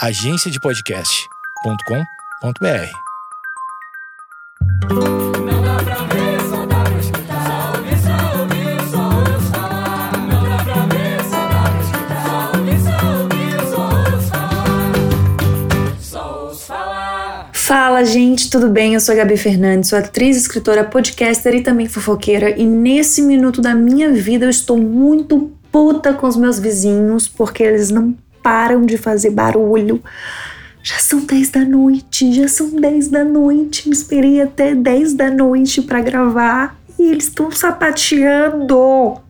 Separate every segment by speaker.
Speaker 1: agenciadepodcast.com.br.
Speaker 2: Fala, gente, tudo bem? Eu sou a Gabi Fernandes, sou atriz, escritora, podcaster e também fofoqueira. E nesse minuto da minha vida eu estou muito puta com os meus vizinhos porque eles não param de fazer barulho. Já são 10 da noite, já são 10 da noite. Me esperei até 10 da noite pra gravar e eles estão sapateando.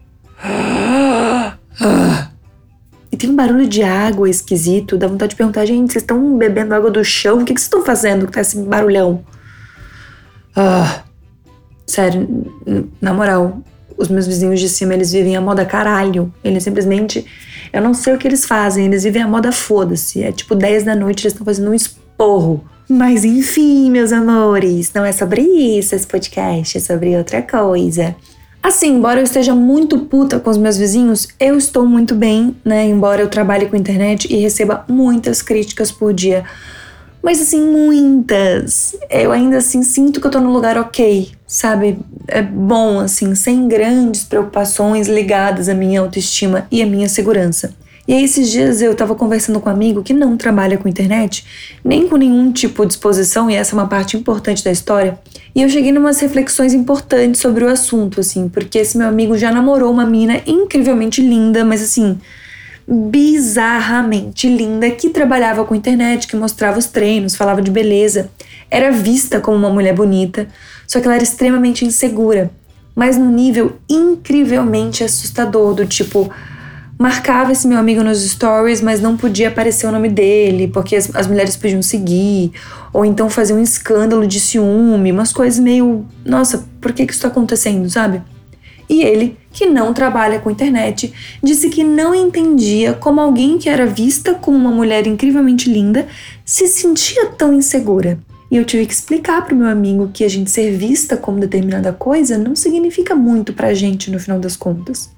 Speaker 2: E tem um barulho de água esquisito. Dá vontade de perguntar, gente, vocês estão bebendo água do chão? O que vocês estão fazendo que tá esse barulhão? Ah, sério, na moral, os meus vizinhos de cima, eles vivem a moda caralho. Eles simplesmente. Eu não sei o que eles fazem, eles vivem a moda foda-se. É tipo 10 da noite, eles estão fazendo um esporro. Mas enfim, meus amores, não é sobre isso esse podcast, é sobre outra coisa. Assim, embora eu esteja muito puta com os meus vizinhos, eu estou muito bem, né? Embora eu trabalhe com internet e receba muitas críticas por dia. Mas assim, muitas. Eu ainda assim sinto que eu tô no lugar ok, sabe? É bom, assim, sem grandes preocupações ligadas à minha autoestima e à minha segurança. E aí, esses dias eu tava conversando com um amigo que não trabalha com internet, nem com nenhum tipo de exposição, e essa é uma parte importante da história. E eu cheguei numas reflexões importantes sobre o assunto, assim, porque esse meu amigo já namorou uma mina incrivelmente linda, mas assim, bizarramente linda, que trabalhava com internet, que mostrava os treinos, falava de beleza, era vista como uma mulher bonita, só que ela era extremamente insegura, mas num nível incrivelmente assustador, do tipo, marcava esse meu amigo nos stories, mas não podia aparecer o nome dele, porque as, as mulheres podiam seguir, ou então fazer um escândalo de ciúme, umas coisas meio, nossa, por que que isso tá acontecendo, sabe? E ele, que não trabalha com internet, disse que não entendia como alguém que era vista como uma mulher incrivelmente linda se sentia tão insegura. E eu tive que explicar pro meu amigo que a gente ser vista como determinada coisa não significa muito pra gente no final das contas.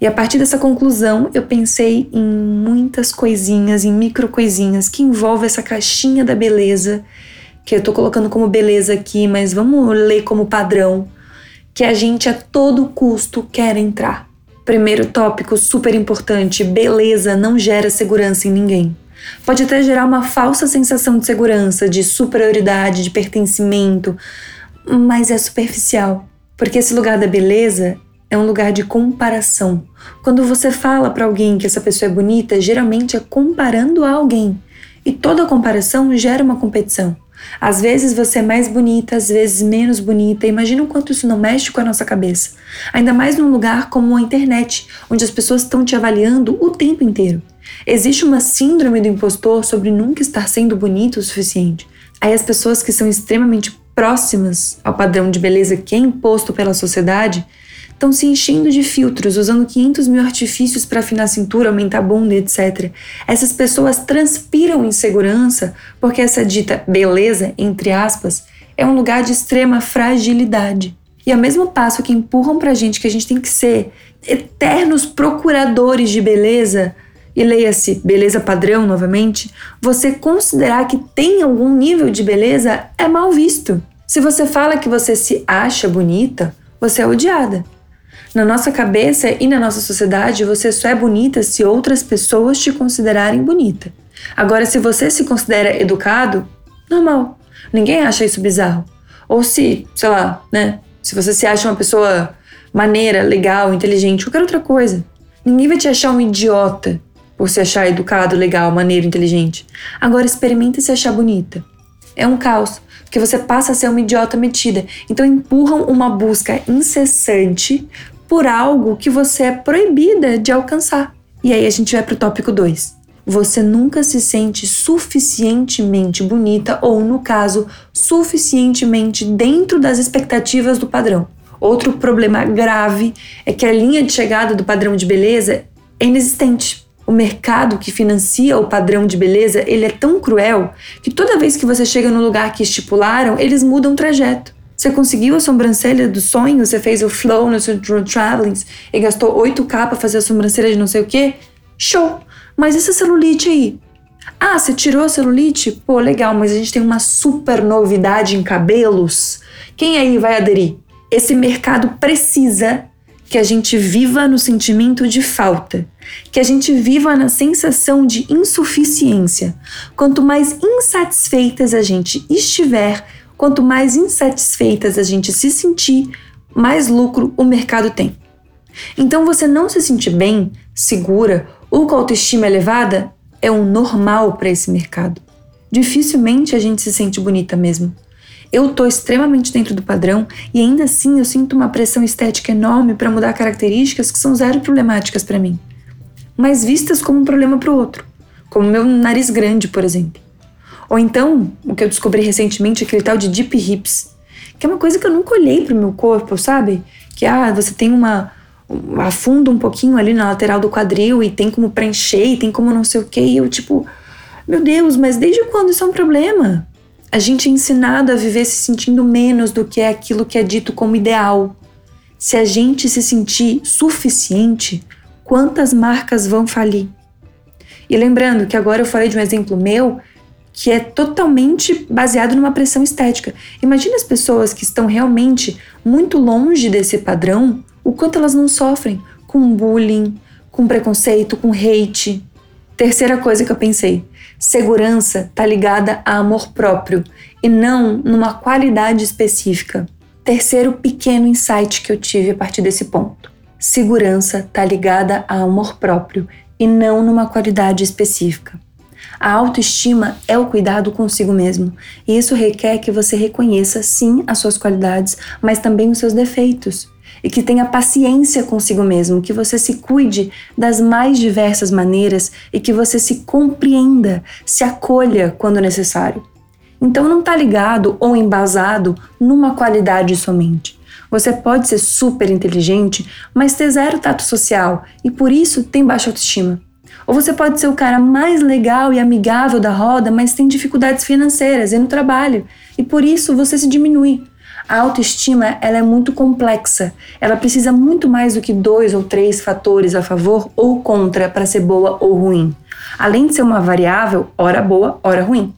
Speaker 2: E a partir dessa conclusão, eu pensei em muitas coisinhas, em micro coisinhas que envolvem essa caixinha da beleza, que eu tô colocando como beleza aqui, mas vamos ler como padrão, que a gente a todo custo quer entrar. Primeiro tópico super importante: beleza não gera segurança em ninguém. Pode até gerar uma falsa sensação de segurança, de superioridade, de pertencimento, mas é superficial. Porque esse lugar da beleza é um lugar de comparação. Quando você fala para alguém que essa pessoa é bonita, geralmente é comparando a alguém. E toda comparação gera uma competição. Às vezes você é mais bonita, às vezes menos bonita. Imagina o quanto isso não mexe com a nossa cabeça. Ainda mais num lugar como a internet, onde as pessoas estão te avaliando o tempo inteiro. Existe uma síndrome do impostor sobre nunca estar sendo bonito o suficiente. Aí as pessoas que são extremamente próximas ao padrão de beleza que é imposto pela sociedade estão se enchendo de filtros, usando 500 mil artifícios para afinar a cintura, aumentar a bunda, etc. Essas pessoas transpiram insegurança porque essa dita beleza, entre aspas, é um lugar de extrema fragilidade. E ao mesmo passo que empurram pra gente que a gente tem que ser eternos procuradores de beleza, e leia-se beleza padrão novamente, você considerar que tem algum nível de beleza é mal visto. Se você fala que você se acha bonita, você é odiada. Na nossa cabeça e na nossa sociedade, você só é bonita se outras pessoas te considerarem bonita. Agora, se você se considera educado, normal. Ninguém acha isso bizarro. Ou se, sei lá, né? Se você se acha uma pessoa maneira, legal, inteligente, qualquer outra coisa. Ninguém vai te achar um idiota por se achar educado, legal, maneiro, inteligente. Agora experimenta se achar bonita. É um caos, porque você passa a ser uma idiota metida. Então empurram uma busca incessante por algo que você é proibida de alcançar. E aí a gente vai pro tópico 2. Você nunca se sente suficientemente bonita ou, no caso, suficientemente dentro das expectativas do padrão. Outro problema grave é que a linha de chegada do padrão de beleza é inexistente. O mercado que financia o padrão de beleza, ele é tão cruel que toda vez que você chega no lugar que estipularam, eles mudam o trajeto. Você conseguiu a sobrancelha do sonho, você fez o flow no seu travelings e gastou 8k pra fazer a sobrancelha de não sei o quê? Show! Mas essa celulite aí? Ah, você tirou a celulite? Pô, legal, mas a gente tem uma super novidade em cabelos. Quem aí vai aderir? Esse mercado precisa que a gente viva no sentimento de falta, que a gente viva na sensação de insuficiência. Quanto mais insatisfeitas a gente estiver, quanto mais insatisfeitas a gente se sentir, mais lucro o mercado tem. Então, você não se sentir bem, segura ou com autoestima elevada é um normal para esse mercado. Dificilmente a gente se sente bonita mesmo. Eu tô extremamente dentro do padrão e ainda assim eu sinto uma pressão estética enorme para mudar características que são zero problemáticas para mim, mas vistas como um problema para o outro, como meu nariz grande, por exemplo. Ou então, o que eu descobri recentemente, aquele tal de deep hips, que é uma coisa que eu nunca olhei pro meu corpo, sabe? Que ah, você tem uma afunda um pouquinho ali na lateral do quadril e tem como preencher, e tem como não sei o que, e eu tipo, meu Deus, mas desde quando isso é um problema? A gente é ensinado a viver se sentindo menos do que é aquilo que é dito como ideal. Se a gente se sentir suficiente, quantas marcas vão falir? E lembrando que agora eu falei de um exemplo meu que é totalmente baseado numa pressão estética. Imagine as pessoas que estão realmente muito longe desse padrão, o quanto elas não sofrem com bullying, com preconceito, com hate. Terceira coisa que eu pensei: segurança está ligada a amor próprio e não numa qualidade específica. Terceiro pequeno insight que eu tive a partir desse ponto: segurança está ligada a amor próprio e não numa qualidade específica. A autoestima é o cuidado consigo mesmo, e isso requer que você reconheça sim as suas qualidades, mas também os seus defeitos e que tenha paciência consigo mesmo, que você se cuide das mais diversas maneiras e que você se compreenda, se acolha quando necessário. Então não está ligado ou embasado numa qualidade somente. Você pode ser super inteligente, mas ter zero tato social e por isso tem baixa autoestima. Ou você pode ser o cara mais legal e amigável da roda, mas tem dificuldades financeiras e no trabalho, e por isso você se diminui. A autoestima ela é muito complexa. Ela precisa muito mais do que dois ou três fatores a favor ou contra para ser boa ou ruim. Além de ser uma variável, hora boa, hora ruim.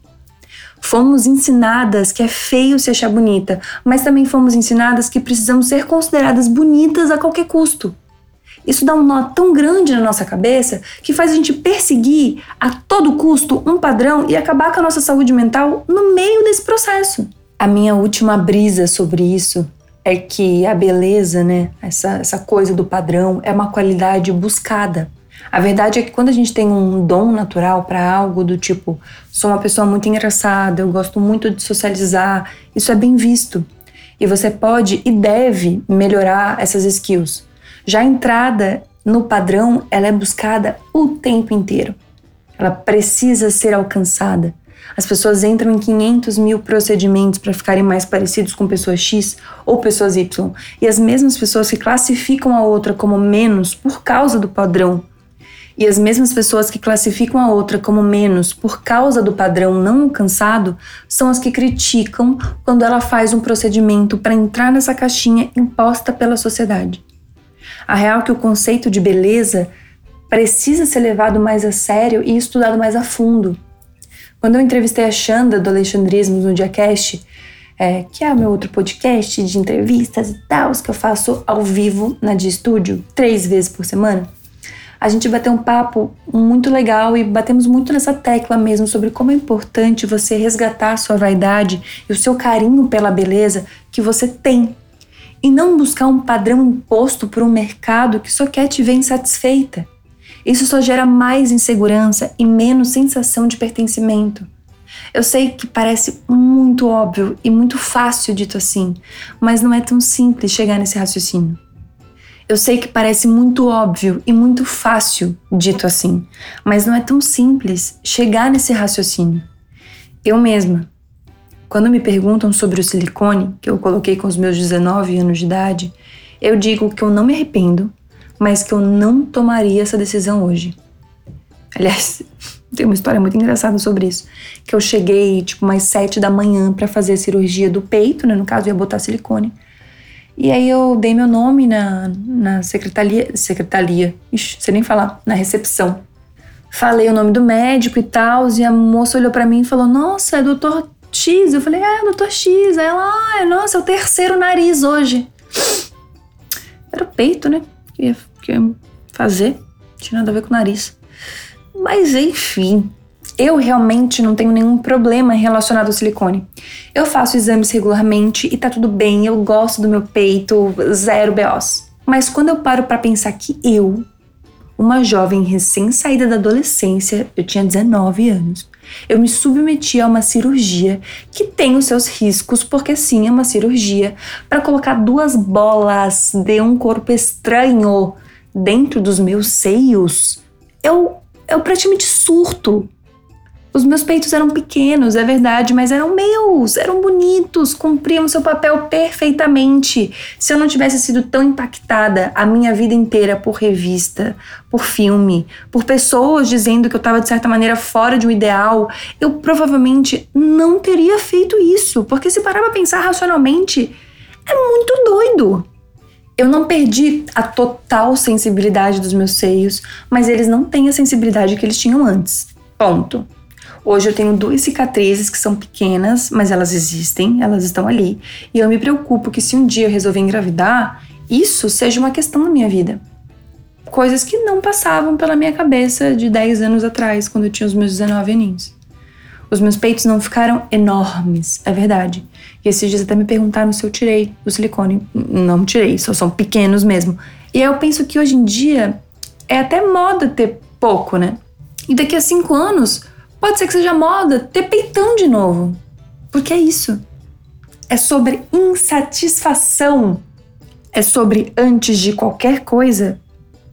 Speaker 2: Fomos ensinadas que é feio se achar bonita, mas também fomos ensinadas que precisamos ser consideradas bonitas a qualquer custo. Isso dá um nó tão grande na nossa cabeça que faz a gente perseguir a todo custo um padrão e acabar com a nossa saúde mental no meio desse processo. A minha última brisa sobre isso é que a beleza, né, essa, essa coisa do padrão, é uma qualidade buscada. A verdade é que quando a gente tem um dom natural para algo do tipo, sou uma pessoa muito engraçada, eu gosto muito de socializar, isso é bem visto. E você pode e deve melhorar essas skills. Já a entrada no padrão, ela é buscada o tempo inteiro. Ela precisa ser alcançada. As pessoas entram em 500 mil procedimentos para ficarem mais parecidos com pessoas X ou pessoas Y. E as mesmas pessoas que classificam a outra como menos por causa do padrão. E as mesmas pessoas que classificam a outra como menos por causa do padrão não alcançado são as que criticam quando ela faz um procedimento para entrar nessa caixinha imposta pela sociedade. A real é que o conceito de beleza precisa ser levado mais a sério e estudado mais a fundo. Quando eu entrevistei a Xanda do Alexandrismo no Diacast, é, que é o meu outro podcast de entrevistas e tal, que eu faço ao vivo na de estúdio, três vezes por semana, a gente bateu um papo muito legal e batemos muito nessa tecla mesmo sobre como é importante você resgatar a sua vaidade e o seu carinho pela beleza que você tem. E não buscar um padrão imposto por um mercado que só quer te ver insatisfeita. Isso só gera mais insegurança e menos sensação de pertencimento. Eu sei que parece muito óbvio e muito fácil dito assim, mas não é tão simples chegar nesse raciocínio. Eu sei que parece muito óbvio e muito fácil dito assim, mas não é tão simples chegar nesse raciocínio. Eu mesma, quando me perguntam sobre o silicone que eu coloquei com os meus 19 anos de idade, eu digo que eu não me arrependo mas que eu não tomaria essa decisão hoje. Aliás, tem uma história muito engraçada sobre isso. Que eu cheguei, tipo, mais sete da manhã para fazer a cirurgia do peito, né? No caso, ia botar silicone. E aí eu dei meu nome na, na secretaria. Secretaria. Ixi, nem falar. Na recepção falei o nome do médico e tal, e a moça olhou pra mim e falou: Nossa, é doutor X. Eu falei: É, doutor X. Aí ela, ah, nossa, é o terceiro nariz hoje. Era o peito, né? Que ia, que ia fazer. Tinha nada a ver com o nariz. Mas enfim, eu realmente não tenho nenhum problema relacionado ao silicone. Eu faço exames regularmente e tá tudo bem, eu gosto do meu peito, zero BOs. Mas quando eu paro para pensar que eu, uma jovem recém-saída da adolescência, eu tinha 19 anos, eu me submeti a uma cirurgia que tem os seus riscos, porque sim, é uma cirurgia, para colocar duas bolas de um corpo estranho dentro dos meus seios. Eu, eu praticamente surto. Os meus peitos eram pequenos, é verdade, mas eram meus, eram bonitos, cumpriam seu papel perfeitamente. Se eu não tivesse sido tão impactada a minha vida inteira por revista, por filme, por pessoas dizendo que eu estava de certa maneira fora de um ideal, eu provavelmente não teria feito isso, porque se parar pra pensar racionalmente, é muito doido. Eu não perdi a total sensibilidade dos meus seios, mas eles não têm a sensibilidade que eles tinham antes. Ponto. Hoje eu tenho duas cicatrizes que são pequenas, mas elas existem, elas estão ali. E eu me preocupo que se um dia eu resolver engravidar, isso seja uma questão na minha vida. Coisas que não passavam pela minha cabeça de 10 anos atrás, quando eu tinha os meus 19 aninhos. Os meus peitos não ficaram enormes, é verdade. E esses dias até me perguntaram se eu tirei o silicone. Não tirei, só são pequenos mesmo. E eu penso que hoje em dia é até moda ter pouco, né? E daqui a cinco anos Pode ser que seja moda ter peitão de novo. Porque é isso. É sobre insatisfação. É sobre, antes de qualquer coisa,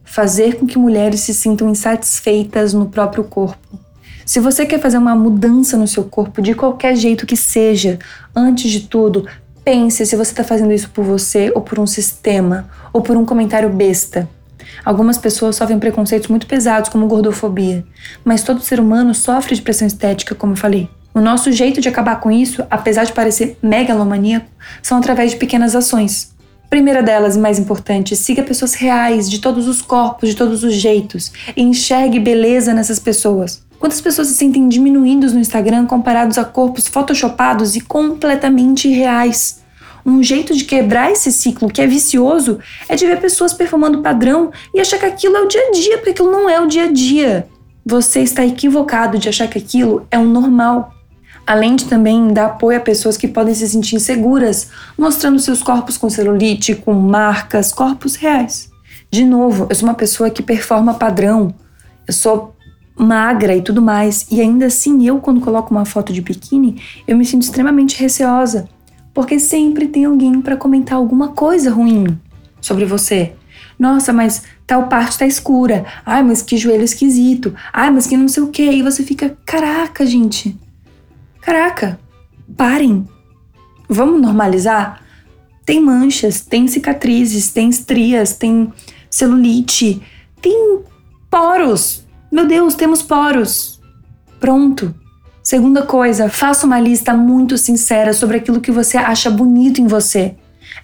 Speaker 2: fazer com que mulheres se sintam insatisfeitas no próprio corpo. Se você quer fazer uma mudança no seu corpo, de qualquer jeito que seja, antes de tudo, pense se você está fazendo isso por você ou por um sistema ou por um comentário besta. Algumas pessoas sofrem preconceitos muito pesados, como gordofobia, mas todo ser humano sofre de pressão estética, como eu falei. O nosso jeito de acabar com isso, apesar de parecer megalomaníaco, são através de pequenas ações. Primeira delas e mais importante, siga pessoas reais, de todos os corpos, de todos os jeitos, e enxergue beleza nessas pessoas. Quantas pessoas se sentem diminuídos no Instagram comparados a corpos photoshopados e completamente irreais? Um jeito de quebrar esse ciclo que é vicioso é de ver pessoas performando padrão e achar que aquilo é o dia a dia, porque aquilo não é o dia a dia. Você está equivocado de achar que aquilo é um normal. Além de também dar apoio a pessoas que podem se sentir inseguras, mostrando seus corpos com celulite, com marcas, corpos reais. De novo, eu sou uma pessoa que performa padrão. Eu sou magra e tudo mais, e ainda assim eu quando coloco uma foto de biquíni, eu me sinto extremamente receosa porque sempre tem alguém para comentar alguma coisa ruim sobre você. Nossa, mas tal parte tá escura. Ai, mas que joelho esquisito. Ai, mas que não sei o que. E você fica, caraca, gente. Caraca, parem. Vamos normalizar? Tem manchas, tem cicatrizes, tem estrias, tem celulite, tem poros. Meu Deus, temos poros. Pronto. Segunda coisa, faça uma lista muito sincera sobre aquilo que você acha bonito em você.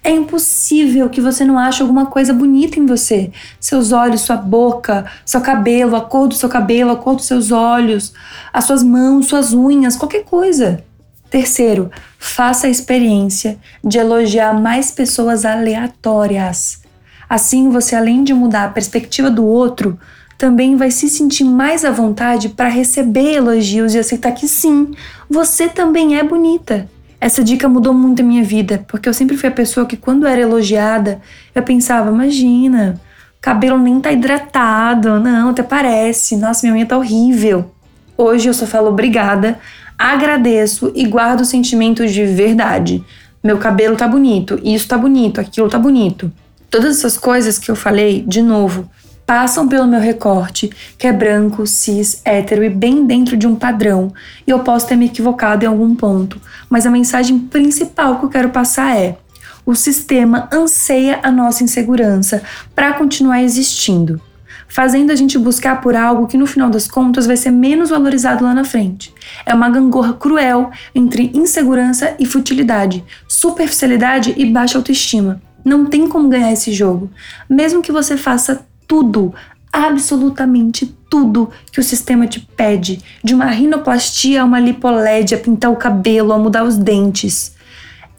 Speaker 2: É impossível que você não ache alguma coisa bonita em você. Seus olhos, sua boca, seu cabelo, a cor do seu cabelo, a cor dos seus olhos, as suas mãos, suas unhas, qualquer coisa. Terceiro, faça a experiência de elogiar mais pessoas aleatórias. Assim, você além de mudar a perspectiva do outro, também vai se sentir mais à vontade para receber elogios e aceitar que sim, você também é bonita. Essa dica mudou muito a minha vida, porque eu sempre fui a pessoa que, quando era elogiada, eu pensava: imagina, cabelo nem tá hidratado, não, até parece, nossa, minha unha tá horrível. Hoje eu só falo obrigada, agradeço e guardo sentimentos de verdade. Meu cabelo tá bonito, isso tá bonito, aquilo tá bonito. Todas essas coisas que eu falei, de novo, passam pelo meu recorte, que é branco, cis, hétero e bem dentro de um padrão, e eu posso ter me equivocado em algum ponto, mas a mensagem principal que eu quero passar é: o sistema anseia a nossa insegurança para continuar existindo, fazendo a gente buscar por algo que no final das contas vai ser menos valorizado lá na frente. É uma gangorra cruel entre insegurança e futilidade, superficialidade e baixa autoestima. Não tem como ganhar esse jogo. Mesmo que você faça tudo, absolutamente tudo que o sistema te pede, de uma rinoplastia a uma lipoled, a pintar o cabelo, a mudar os dentes.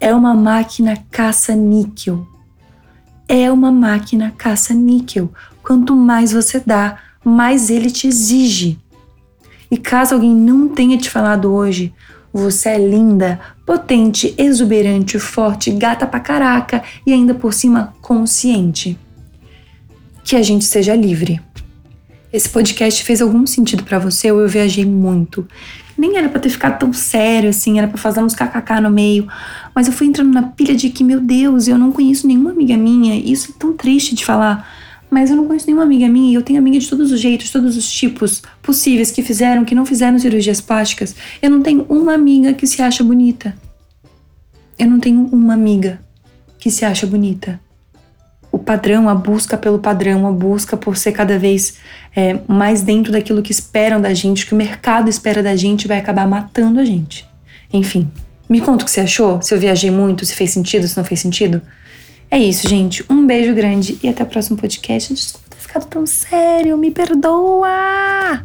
Speaker 2: É uma máquina caça-níquel. É uma máquina caça-níquel. Quanto mais você dá, mais ele te exige. E caso alguém não tenha te falado hoje, você é linda, potente, exuberante, forte, gata pra caraca e ainda por cima consciente. Que a gente seja livre. Esse podcast fez algum sentido para você ou eu viajei muito? Nem era para ter ficado tão sério assim, era para fazer uns kkk no meio, mas eu fui entrando na pilha de que, meu Deus, eu não conheço nenhuma amiga minha, isso é tão triste de falar mas eu não conheço nenhuma amiga minha e eu tenho amiga de todos os jeitos, todos os tipos possíveis que fizeram, que não fizeram cirurgias plásticas. Eu não tenho uma amiga que se acha bonita. Eu não tenho uma amiga que se acha bonita. O padrão, a busca pelo padrão, a busca por ser cada vez é, mais dentro daquilo que esperam da gente, que o mercado espera da gente, vai acabar matando a gente. Enfim, me conta o que você achou, se eu viajei muito, se fez sentido, se não fez sentido. É isso, gente. Um beijo grande e até o próximo podcast. Desculpa ter ficado tão sério, me perdoa!